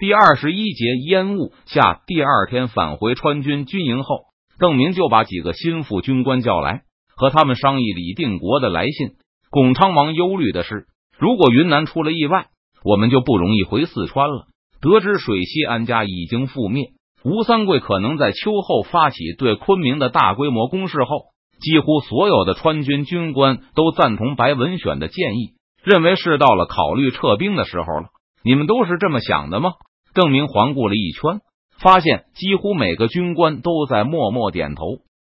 第二十一节烟雾下，第二天返回川军军营后，邓明就把几个心腹军官叫来，和他们商议李定国的来信。巩昌王忧虑的是，如果云南出了意外，我们就不容易回四川了。得知水西安家已经覆灭，吴三桂可能在秋后发起对昆明的大规模攻势后，几乎所有的川军军官都赞同白文选的建议，认为是到了考虑撤兵的时候了。你们都是这么想的吗？邓明环顾了一圈，发现几乎每个军官都在默默点头。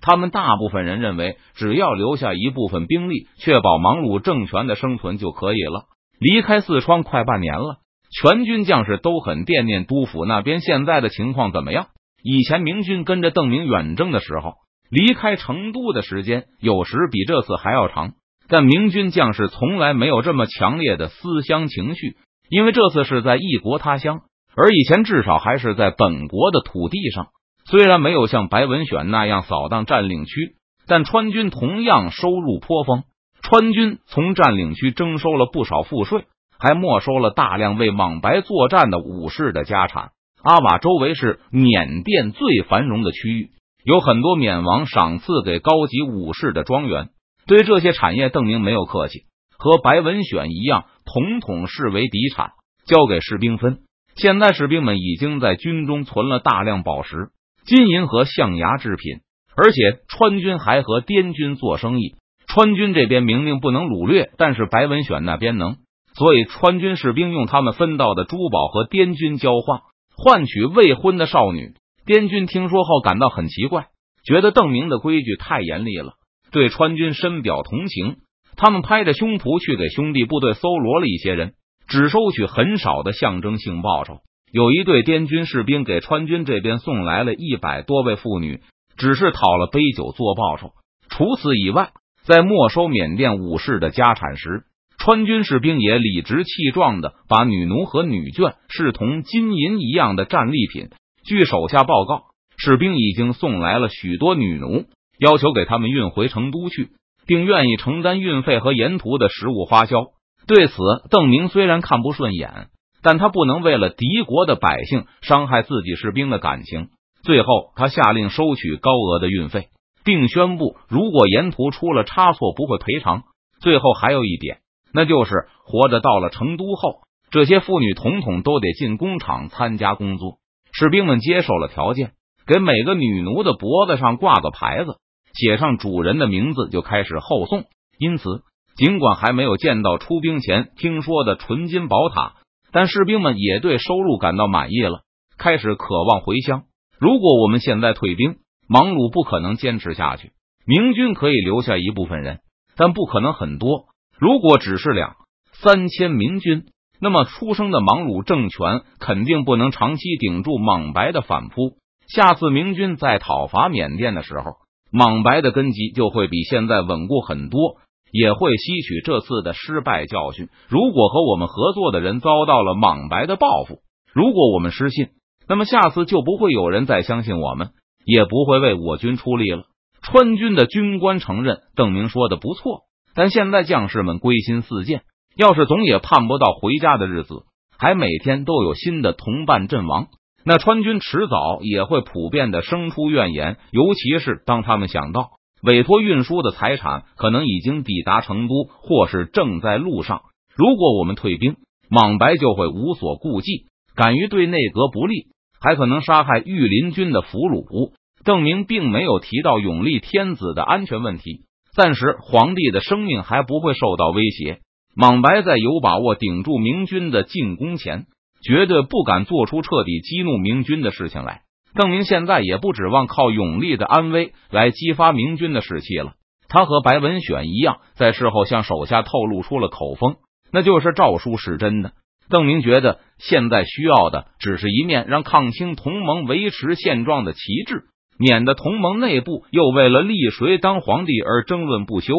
他们大部分人认为，只要留下一部分兵力，确保芒鲁政权的生存就可以了。离开四川快半年了，全军将士都很惦念督府那边现在的情况怎么样。以前明军跟着邓明远征的时候，离开成都的时间有时比这次还要长，但明军将士从来没有这么强烈的思乡情绪，因为这次是在异国他乡。而以前至少还是在本国的土地上，虽然没有像白文选那样扫荡占领区，但川军同样收入颇丰。川军从占领区征收了不少赋税，还没收了大量为莽白作战的武士的家产。阿瓦周围是缅甸最繁荣的区域，有很多缅王赏赐给高级武士的庄园。对这些产业，邓明没有客气，和白文选一样，统统视为嫡产，交给士兵分。现在士兵们已经在军中存了大量宝石、金银和象牙制品，而且川军还和滇军做生意。川军这边明明不能掳掠，但是白文选那边能，所以川军士兵用他们分到的珠宝和滇军交换，换取未婚的少女。滇军听说后感到很奇怪，觉得邓明的规矩太严厉了，对川军深表同情。他们拍着胸脯去给兄弟部队搜罗了一些人。只收取很少的象征性报酬。有一队滇军士兵给川军这边送来了一百多位妇女，只是讨了杯酒做报酬。除此以外，在没收缅甸武士的家产时，川军士兵也理直气壮的把女奴和女眷视同金银一样的战利品。据手下报告，士兵已经送来了许多女奴，要求给他们运回成都去，并愿意承担运费和沿途的食物花销。对此，邓明虽然看不顺眼，但他不能为了敌国的百姓伤害自己士兵的感情。最后，他下令收取高额的运费，并宣布如果沿途出了差错，不会赔偿。最后还有一点，那就是活着到了成都后，这些妇女统统都得进工厂参加工作。士兵们接受了条件，给每个女奴的脖子上挂个牌子，写上主人的名字，就开始后送。因此。尽管还没有见到出兵前听说的纯金宝塔，但士兵们也对收入感到满意了，开始渴望回乡。如果我们现在退兵，芒鲁不可能坚持下去。明军可以留下一部分人，但不可能很多。如果只是两三千明军，那么出生的芒鲁政权肯定不能长期顶住莽白的反扑。下次明军在讨伐缅甸的时候，莽白的根基就会比现在稳固很多。也会吸取这次的失败教训。如果和我们合作的人遭到了莽白的报复，如果我们失信，那么下次就不会有人再相信我们，也不会为我军出力了。川军的军官承认邓明说的不错，但现在将士们归心似箭，要是总也盼不到回家的日子，还每天都有新的同伴阵亡，那川军迟早也会普遍的生出怨言。尤其是当他们想到。委托运输的财产可能已经抵达成都，或是正在路上。如果我们退兵，莽白就会无所顾忌，敢于对内阁不利，还可能杀害御林军的俘虏。邓明并没有提到永历天子的安全问题，暂时皇帝的生命还不会受到威胁。莽白在有把握顶住明军的进攻前，绝对不敢做出彻底激怒明军的事情来。邓明现在也不指望靠永历的安危来激发明军的士气了。他和白文选一样，在事后向手下透露出了口风，那就是诏书是真的。邓明觉得现在需要的只是一面让抗清同盟维持现状的旗帜，免得同盟内部又为了立谁当皇帝而争论不休。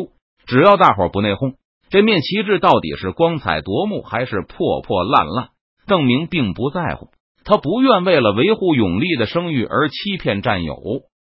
只要大伙不内讧，这面旗帜到底是光彩夺目还是破破烂烂，邓明并不在乎。他不愿为了维护永历的声誉而欺骗战友，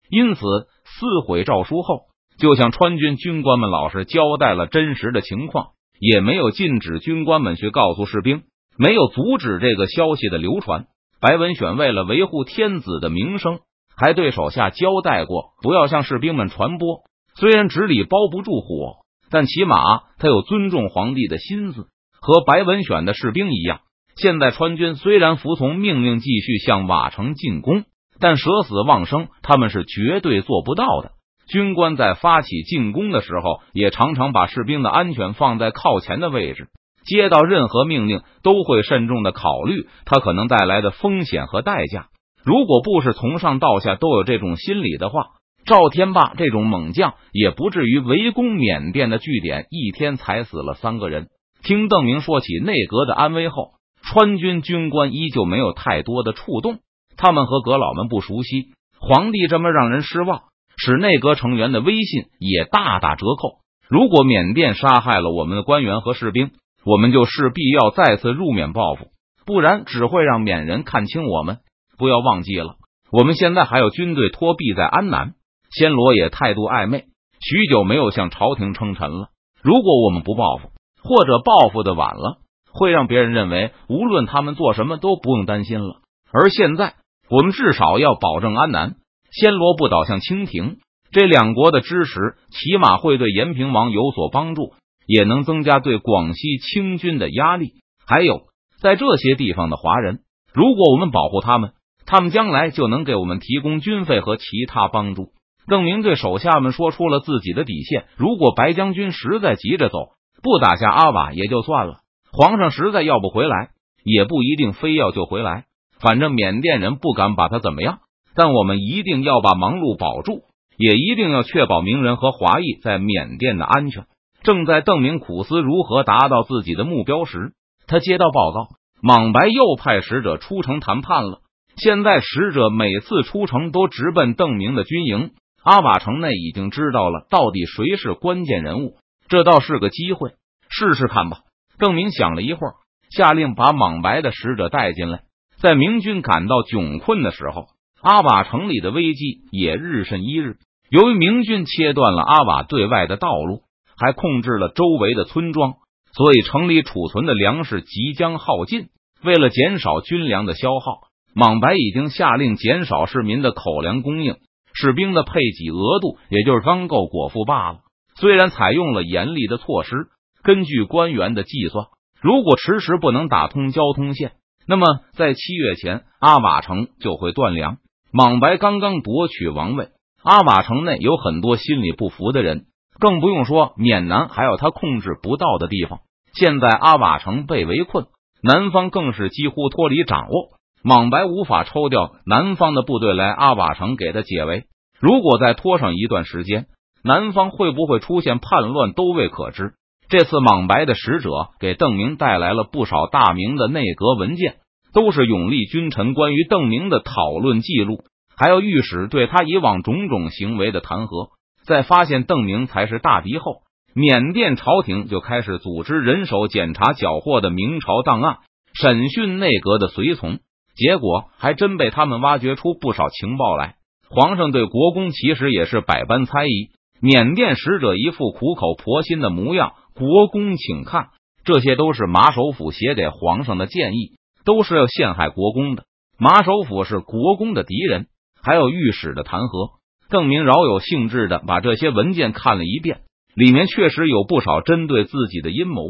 因此撕毁诏书后，就向川军军官们老实交代了真实的情况，也没有禁止军官们去告诉士兵，没有阻止这个消息的流传。白文选为了维护天子的名声，还对手下交代过，不要向士兵们传播。虽然纸里包不住火，但起码他有尊重皇帝的心思。和白文选的士兵一样，现在川军虽然服从命令继续向瓦城进攻，但舍死忘生他们是绝对做不到的。军官在发起进攻的时候，也常常把士兵的安全放在靠前的位置。接到任何命令，都会慎重的考虑他可能带来的风险和代价。如果不是从上到下都有这种心理的话，赵天霸这种猛将也不至于围攻缅甸的据点，一天才死了三个人。听邓明说起内阁的安危后，川军军官依旧没有太多的触动。他们和阁老们不熟悉，皇帝这么让人失望，使内阁成员的威信也大打折扣。如果缅甸杀害了我们的官员和士兵，我们就势必要再次入缅报复，不然只会让缅人看清我们。不要忘记了，我们现在还有军队托庇在安南。暹罗也态度暧昧，许久没有向朝廷称臣了。如果我们不报复，或者报复的晚了，会让别人认为无论他们做什么都不用担心了。而现在，我们至少要保证安南、暹罗不倒向清廷。这两国的支持，起码会对延平王有所帮助。也能增加对广西清军的压力。还有，在这些地方的华人，如果我们保护他们，他们将来就能给我们提供军费和其他帮助。邓明对手下们说出了自己的底线：如果白将军实在急着走，不打下阿瓦也就算了；皇上实在要不回来，也不一定非要救回来。反正缅甸人不敢把他怎么样，但我们一定要把忙碌保住，也一定要确保名人和华裔在缅甸的安全。正在邓明苦思如何达到自己的目标时，他接到报告，莽白又派使者出城谈判了。现在使者每次出城都直奔邓明的军营。阿瓦城内已经知道了到底谁是关键人物，这倒是个机会，试试看吧。郑明想了一会儿，下令把莽白的使者带进来。在明军感到窘困的时候，阿瓦城里的危机也日甚一日。由于明军切断了阿瓦对外的道路。还控制了周围的村庄，所以城里储存的粮食即将耗尽。为了减少军粮的消耗，莽白已经下令减少市民的口粮供应，士兵的配给额度也就是刚够果腹罢了。虽然采用了严厉的措施，根据官员的计算，如果迟迟不能打通交通线，那么在七月前阿瓦城就会断粮。莽白刚刚夺取王位，阿瓦城内有很多心里不服的人。更不用说缅南还有他控制不到的地方。现在阿瓦城被围困，南方更是几乎脱离掌握。莽白无法抽调南方的部队来阿瓦城给他解围。如果再拖上一段时间，南方会不会出现叛乱都未可知。这次莽白的使者给邓明带来了不少大明的内阁文件，都是永历君臣关于邓明的讨论记录，还有御史对他以往种种行为的弹劾。在发现邓明才是大敌后，缅甸朝廷就开始组织人手检查缴获的明朝档案，审讯内阁的随从。结果还真被他们挖掘出不少情报来。皇上对国公其实也是百般猜疑。缅甸使者一副苦口婆心的模样，国公请看，这些都是马首府写给皇上的建议，都是要陷害国公的。马首府是国公的敌人，还有御史的弹劾。邓明饶有兴致的把这些文件看了一遍，里面确实有不少针对自己的阴谋，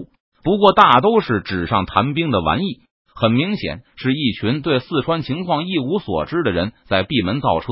不过大都是纸上谈兵的玩意。很明显，是一群对四川情况一无所知的人在闭门造车。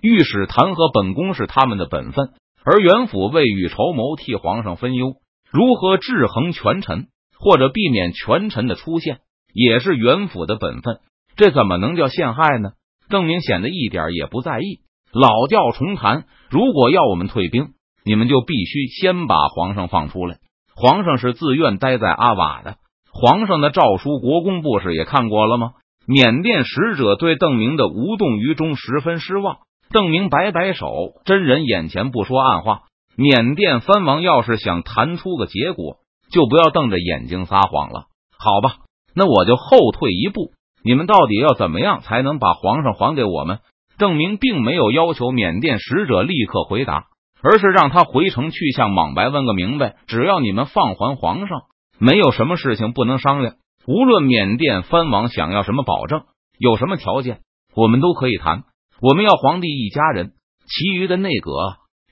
御史弹劾本宫是他们的本分，而元府未雨绸缪，替皇上分忧，如何制衡权臣或者避免权臣的出现，也是元府的本分。这怎么能叫陷害呢？邓明显得一点也不在意。老调重弹，如果要我们退兵，你们就必须先把皇上放出来。皇上是自愿待在阿瓦的。皇上的诏书，国公不是也看过了吗？缅甸使者对邓明的无动于衷十分失望。邓明摆摆手，真人眼前不说暗话。缅甸藩王要是想谈出个结果，就不要瞪着眼睛撒谎了。好吧，那我就后退一步。你们到底要怎么样才能把皇上还给我们？郑明并没有要求缅甸使者立刻回答，而是让他回城去向莽白问个明白。只要你们放还皇上，没有什么事情不能商量。无论缅甸藩王想要什么保证，有什么条件，我们都可以谈。我们要皇帝一家人，其余的内阁、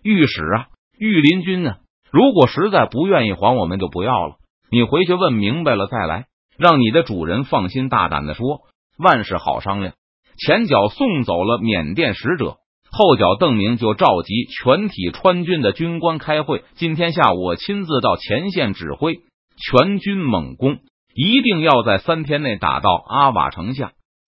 御史啊、御林军啊，如果实在不愿意还，我们就不要了。你回去问明白了再来，让你的主人放心大胆的说，万事好商量。前脚送走了缅甸使者，后脚邓明就召集全体川军的军官开会。今天下午我亲自到前线指挥全军猛攻，一定要在三天内打到阿瓦城下。